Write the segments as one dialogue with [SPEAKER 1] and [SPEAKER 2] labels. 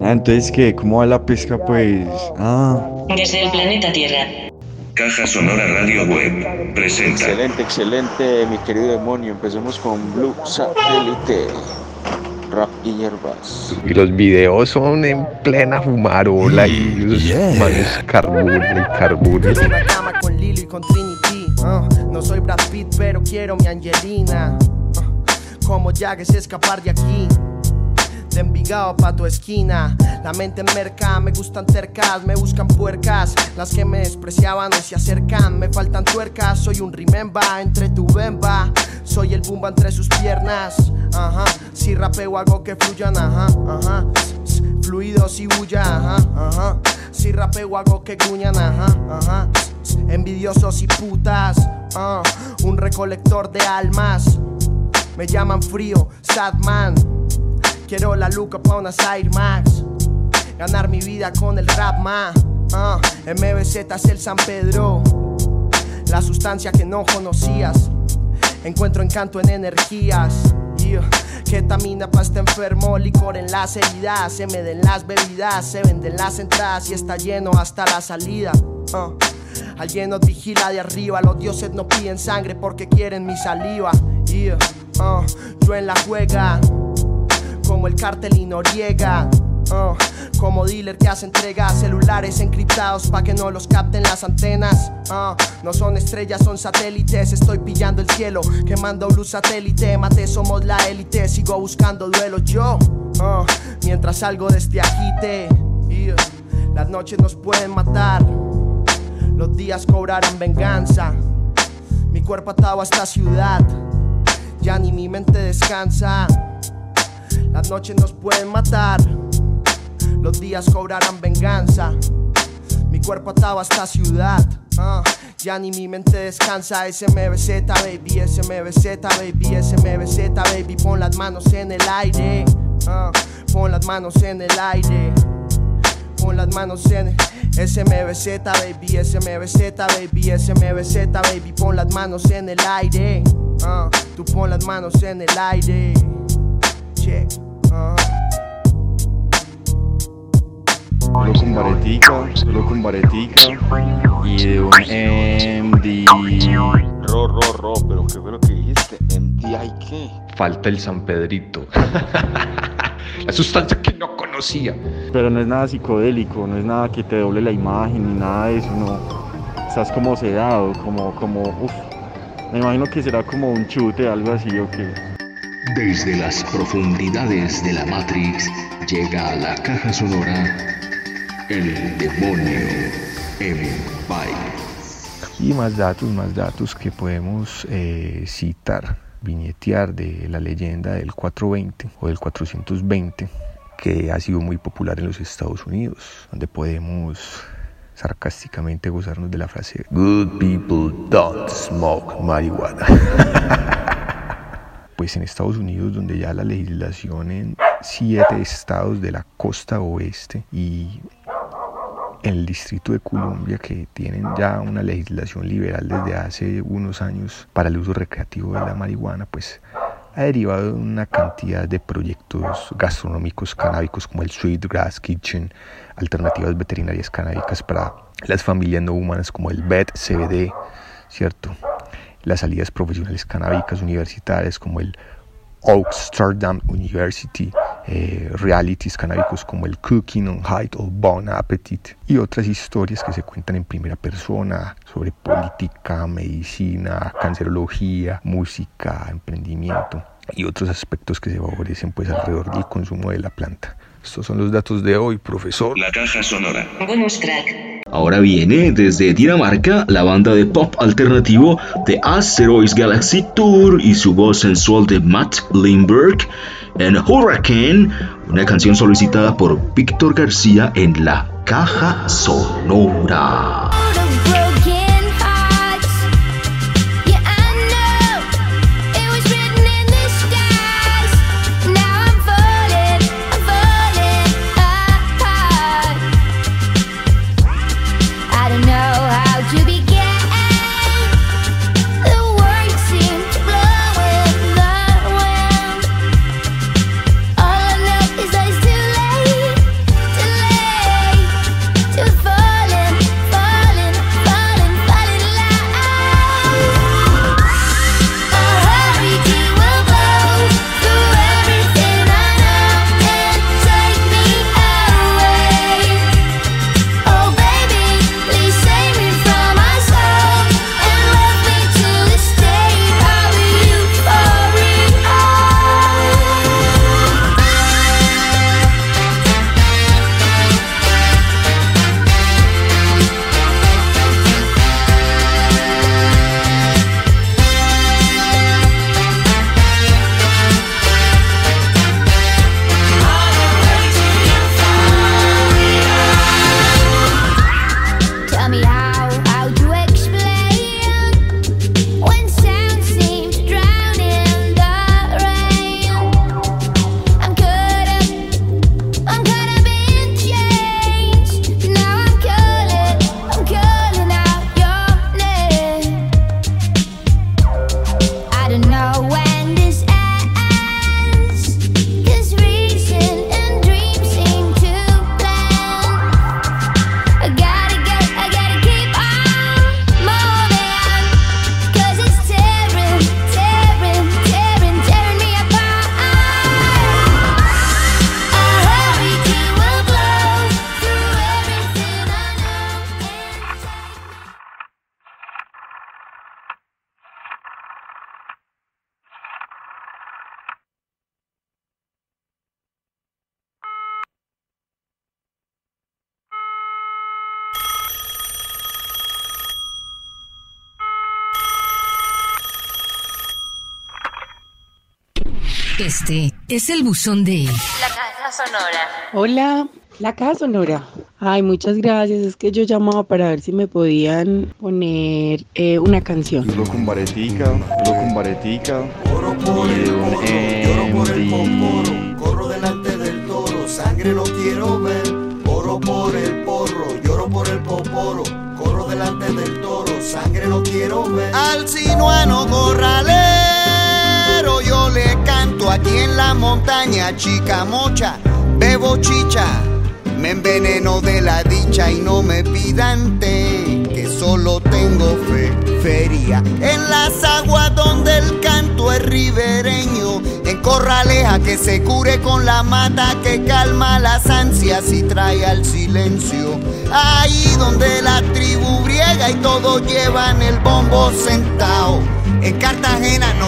[SPEAKER 1] Ah, entonces, ¿qué? ¿Cómo va la pesca, pues? Ah.
[SPEAKER 2] Desde el planeta Tierra.
[SPEAKER 3] Caja Sonora Radio Web presenta.
[SPEAKER 4] Excelente, excelente, mi querido demonio. Empecemos con Blue Satélite. Rap y hierbas.
[SPEAKER 5] Y los videos son en plena fumarola y esos manes carbura y carbura.
[SPEAKER 6] En la cama con Lilo y con Trinity. uh, no soy Brad Pitt, pero quiero mi Angelina. uh, como Jagues escapar de aquí. Envigado pa' tu esquina. La mente en merca, me gustan tercas, me buscan puercas. Las que me despreciaban se acercan. Me faltan tuercas, soy un remember entre tu bemba. Soy el bumba entre sus piernas. Ajá, si rapeo hago que fluyan, ajá, ajá. Fluidos y bulla, ajá, ajá. Si rapeo hago que gruñan, ajá, ajá. Envidiosos y putas, ah, un recolector de almas. Me llaman frío, sad man. Quiero la luca pa' una Air Max. Ganar mi vida con el rap, ma. Ah, MBZ es el San Pedro. La sustancia que no conocías. Encuentro encanto en energías. Ketamina pa' este enfermo, licor en las heridas. Se me den las bebidas, se venden las entradas y está lleno hasta la salida. Ah. Alguien nos vigila de arriba, los dioses no piden sangre porque quieren mi saliva. Ah, yo en la juega, como el cartel y Noriega. Ah, como dealer que hace entrega celulares encriptados pa' que no los capten las antenas. Ah, no son estrellas, son satélites. Estoy pillando el cielo, quemando luz satélite. Mate, somos la élite. Sigo buscando duelo yo. Ah, mientras salgo de este agite. Las noches nos pueden matar. Los días cobrarán venganza. Mi cuerpo atado a esta ciudad. Ya ni mi mente descansa. Las noches nos pueden matar. Los días cobrarán venganza. Mi cuerpo atado a esta ciudad. ah, ya ni mi mente descansa. SMBZ, baby. SMBZ, baby. SMBZ, baby. Pon las manos en el aire. ah, pon las manos en el aire. Pon las manos en el SMBZ, baby. SMBZ, baby. SMBZ, baby. Pon las manos en el aire. ah, tú pon las manos en el aire. Check.
[SPEAKER 1] Con varetica, solo con varetica. Y de un MD.
[SPEAKER 4] Ro, ro, ro, pero ¿qué fue lo que dijiste? ¿MDI qué?
[SPEAKER 5] Falta el San Pedrito. La sustancia que no conocía.
[SPEAKER 1] Pero no es nada psicodélico, no es nada que te doble la imagen ni nada de eso, no. Estás como sedado, como, como, uff. Me imagino que será como un chute, algo así o qué.
[SPEAKER 3] Desde las profundidades de la Matrix llega a la caja sonora el demonio Empire.
[SPEAKER 5] Y más datos, más datos que podemos eh, citar, viñetear de la leyenda del 420 o del 420, que ha sido muy popular en los Estados Unidos, donde podemos sarcásticamente gozarnos de la frase Good people don't smoke marihuana. pues en Estados Unidos, donde ya la legislación en siete estados de la costa oeste y el distrito de Columbia, que tienen ya una legislación liberal desde hace unos años para el uso recreativo de la marihuana, pues ha derivado de una cantidad de proyectos gastronómicos canábicos como el Sweet Grass Kitchen, alternativas veterinarias canábicas para las familias no humanas como el BED CBD, ¿cierto? Las salidas profesionales canábicas universitarias como el Amsterdam University, eh, realities canábicos como el Cooking on Height o Bon Appetit y otras historias que se cuentan en primera persona sobre política, medicina, cancerología, música, emprendimiento y otros aspectos que se favorecen pues alrededor del consumo de la planta. Estos son los datos de hoy, profesor.
[SPEAKER 3] La caja sonora.
[SPEAKER 2] Bonus track.
[SPEAKER 7] Ahora viene desde Dinamarca la banda de pop alternativo The Asteroids Galaxy Tour y su voz sensual de Matt Lindbergh en Hurricane, una canción solicitada por Víctor García en la caja sonora.
[SPEAKER 8] Este es el buzón de
[SPEAKER 2] La caja sonora.
[SPEAKER 9] Hola, la caja sonora. Ay, muchas gracias. Es que yo llamaba para ver si me podían poner eh, una canción.
[SPEAKER 1] Solo con baretica, solo con baretica. Y un MD.
[SPEAKER 10] Corro delante del toro, sangre no quiero ver. Oro por el porro, lloro por el poporo. Corro delante del toro, sangre no quiero ver. Al sinuano corralero, yo le en la montaña, chica mocha, bebo chicha. Me enveneno de la dicha y no me pidan que solo tengo fe, feria. En las aguas donde el canto es ribereño, en corraleja que se cure con la mata que calma las ansias y trae al silencio. Ahí donde la tribu briega y todos llevan el bombo sentado. En Cartagena no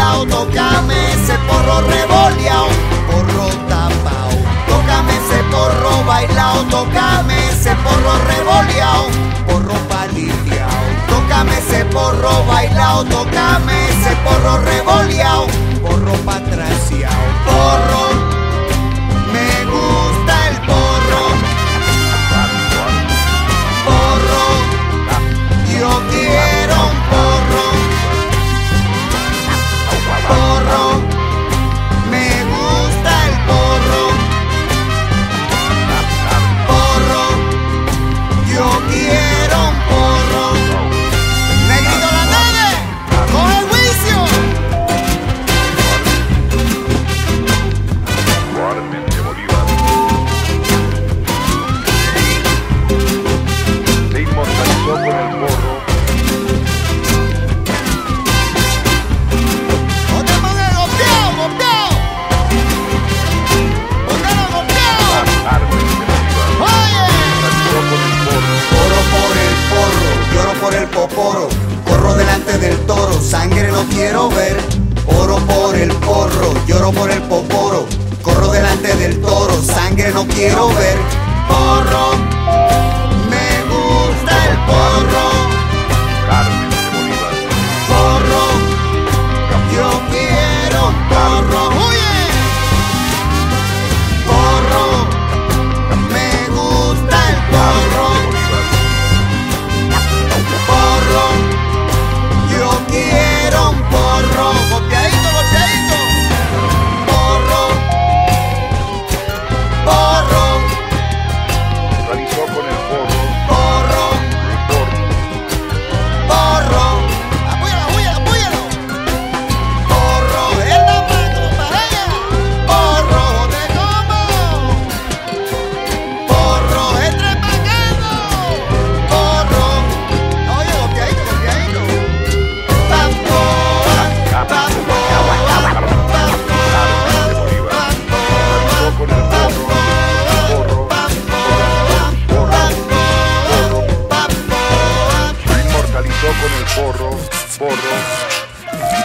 [SPEAKER 10] bailao, tócame ese porro revoleao, porro tapao. Tócame ese porro bailao, tócame ese porro revoleao, porro palideao. Tócame ese porro bailao, tócame ese porro revoleao, porro patraciao.
[SPEAKER 11] Porro,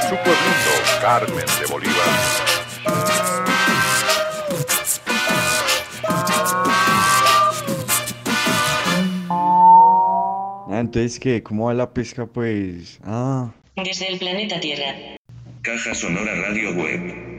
[SPEAKER 11] Su pueblito, Carmen de Bolívar.
[SPEAKER 1] Ah, entonces, ¿qué? ¿Cómo va la pesca? Pues. Ah.
[SPEAKER 2] Desde el planeta Tierra.
[SPEAKER 3] Caja Sonora Radio Web.